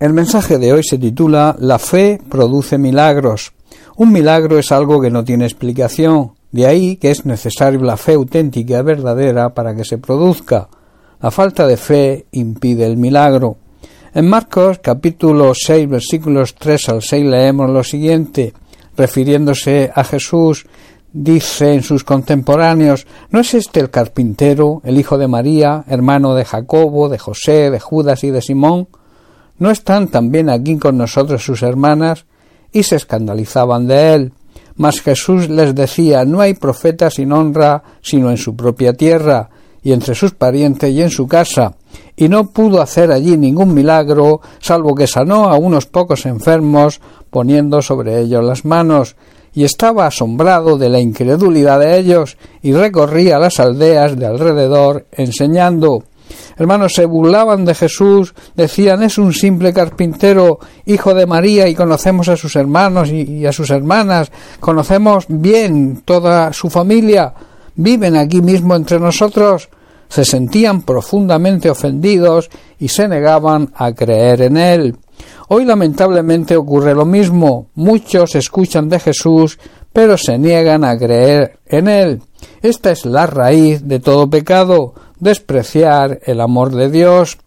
El mensaje de hoy se titula La fe produce milagros. Un milagro es algo que no tiene explicación, de ahí que es necesario la fe auténtica verdadera para que se produzca. La falta de fe impide el milagro. En Marcos capítulo 6 versículos 3 al 6 leemos lo siguiente, refiriéndose a Jesús, dice en sus contemporáneos, ¿no es este el carpintero, el hijo de María, hermano de Jacobo, de José, de Judas y de Simón? ¿No están también aquí con nosotros sus hermanas? Y se escandalizaban de él. Mas Jesús les decía, no hay profeta sin honra sino en su propia tierra, y entre sus parientes y en su casa, y no pudo hacer allí ningún milagro, salvo que sanó a unos pocos enfermos, poniendo sobre ellos las manos, y estaba asombrado de la incredulidad de ellos, y recorría las aldeas de alrededor, enseñando. Hermanos, se burlaban de Jesús, decían es un simple carpintero, hijo de María, y conocemos a sus hermanos y, a sus hermanas, conocemos bien toda su familia, viven aquí mismo entre nosotros, se sentían profundamente ofendidos y se negaban a creer en él. Hoy lamentablemente ocurre lo mismo. Muchos escuchan de Jesús, pero se niegan a creer en él. Esta es la raíz de todo pecado, despreciar el amor de Dios.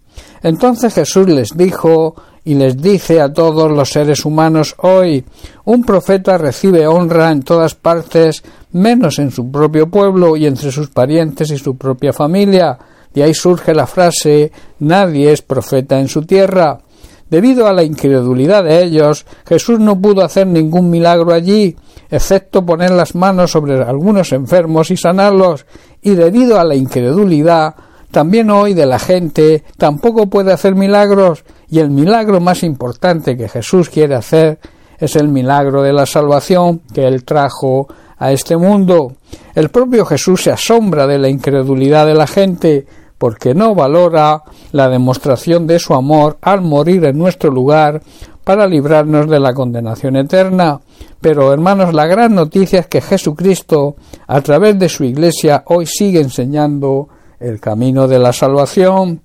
Entonces Jesús les dijo y les dice a todos los seres humanos hoy un profeta recibe honra en todas partes menos en su propio pueblo y entre sus parientes y su propia familia. De ahí surge la frase nadie es profeta en su tierra. Debido a la incredulidad de ellos, Jesús no pudo hacer ningún milagro allí, excepto poner las manos sobre algunos enfermos y sanarlos, y debido a la incredulidad, también hoy de la gente tampoco puede hacer milagros, y el milagro más importante que Jesús quiere hacer es el milagro de la salvación que Él trajo a este mundo. El propio Jesús se asombra de la incredulidad de la gente, porque no valora la demostración de su amor al morir en nuestro lugar para librarnos de la condenación eterna. Pero, hermanos, la gran noticia es que Jesucristo, a través de su Iglesia, hoy sigue enseñando el camino de la salvación.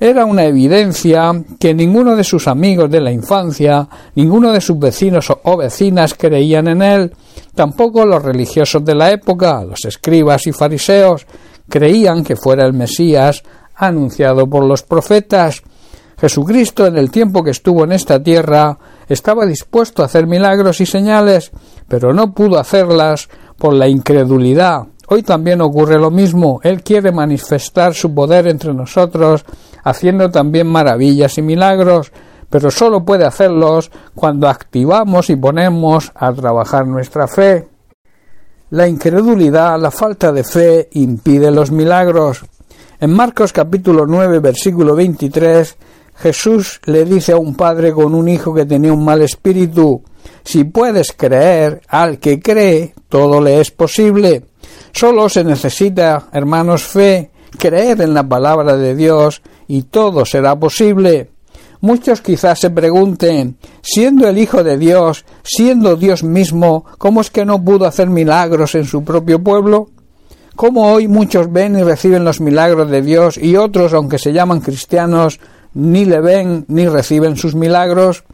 Era una evidencia que ninguno de sus amigos de la infancia, ninguno de sus vecinos o vecinas creían en él, tampoco los religiosos de la época, los escribas y fariseos, creían que fuera el Mesías anunciado por los profetas. Jesucristo en el tiempo que estuvo en esta tierra estaba dispuesto a hacer milagros y señales, pero no pudo hacerlas por la incredulidad. Hoy también ocurre lo mismo. Él quiere manifestar su poder entre nosotros, haciendo también maravillas y milagros, pero solo puede hacerlos cuando activamos y ponemos a trabajar nuestra fe. La incredulidad, la falta de fe impide los milagros. En Marcos capítulo 9 versículo 23 Jesús le dice a un padre con un hijo que tenía un mal espíritu Si puedes creer al que cree, todo le es posible. Solo se necesita, hermanos, fe, creer en la palabra de Dios y todo será posible. Muchos quizás se pregunten, siendo el Hijo de Dios, siendo Dios mismo, ¿cómo es que no pudo hacer milagros en su propio pueblo? ¿Cómo hoy muchos ven y reciben los milagros de Dios y otros, aunque se llaman cristianos, ni le ven ni reciben sus milagros?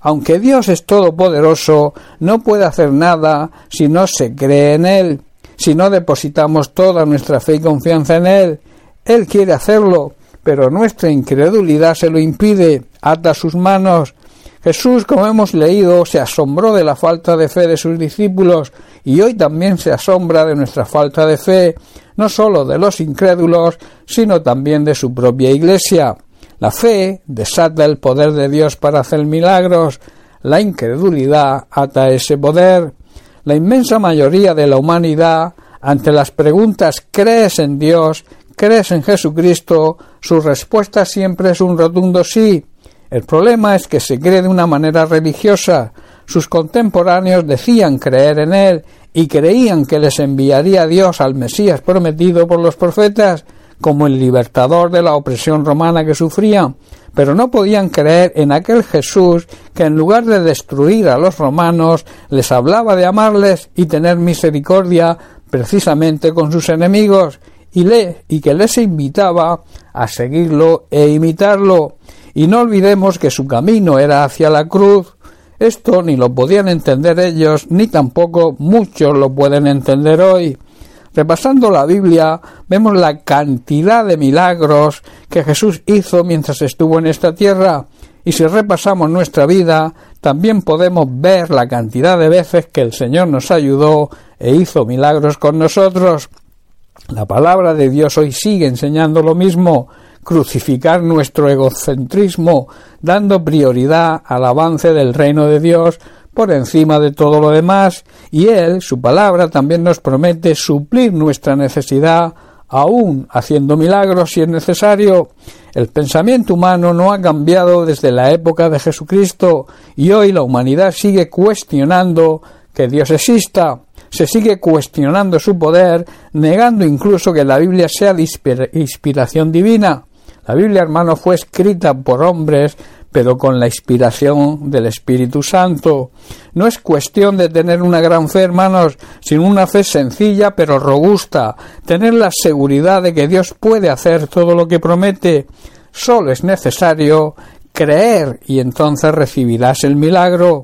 Aunque Dios es todopoderoso, no puede hacer nada si no se cree en Él, si no depositamos toda nuestra fe y confianza en Él. Él quiere hacerlo, pero nuestra incredulidad se lo impide, ata sus manos. Jesús, como hemos leído, se asombró de la falta de fe de sus discípulos y hoy también se asombra de nuestra falta de fe, no sólo de los incrédulos, sino también de su propia Iglesia. La fe desata el poder de Dios para hacer milagros, la incredulidad ata ese poder. La inmensa mayoría de la humanidad, ante las preguntas ¿crees en Dios? ¿Crees en Jesucristo? Su respuesta siempre es un rotundo sí. El problema es que se cree de una manera religiosa. Sus contemporáneos decían creer en Él y creían que les enviaría Dios al Mesías prometido por los profetas como el libertador de la opresión romana que sufrían, pero no podían creer en aquel Jesús que en lugar de destruir a los romanos les hablaba de amarles y tener misericordia precisamente con sus enemigos y, le, y que les invitaba a seguirlo e imitarlo. Y no olvidemos que su camino era hacia la cruz. Esto ni lo podían entender ellos, ni tampoco muchos lo pueden entender hoy. Repasando la Biblia, vemos la cantidad de milagros que Jesús hizo mientras estuvo en esta tierra, y si repasamos nuestra vida, también podemos ver la cantidad de veces que el Señor nos ayudó e hizo milagros con nosotros. La palabra de Dios hoy sigue enseñando lo mismo, crucificar nuestro egocentrismo, dando prioridad al avance del reino de Dios por encima de todo lo demás, y Él, su palabra, también nos promete suplir nuestra necesidad, aún haciendo milagros si es necesario. El pensamiento humano no ha cambiado desde la época de Jesucristo, y hoy la humanidad sigue cuestionando que Dios exista, se sigue cuestionando su poder, negando incluso que la Biblia sea de inspiración divina. La Biblia, hermano, fue escrita por hombres, pero con la inspiración del Espíritu Santo. No es cuestión de tener una gran fe, hermanos, sino una fe sencilla pero robusta, tener la seguridad de que Dios puede hacer todo lo que promete. Solo es necesario creer y entonces recibirás el milagro.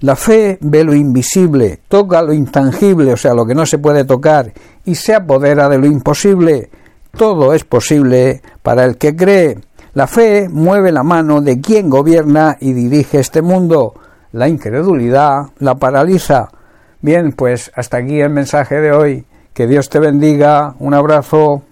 La fe ve lo invisible, toca lo intangible, o sea, lo que no se puede tocar, y se apodera de lo imposible. Todo es posible para el que cree. La fe mueve la mano de quien gobierna y dirige este mundo. La incredulidad la paraliza. Bien, pues hasta aquí el mensaje de hoy. Que Dios te bendiga. Un abrazo.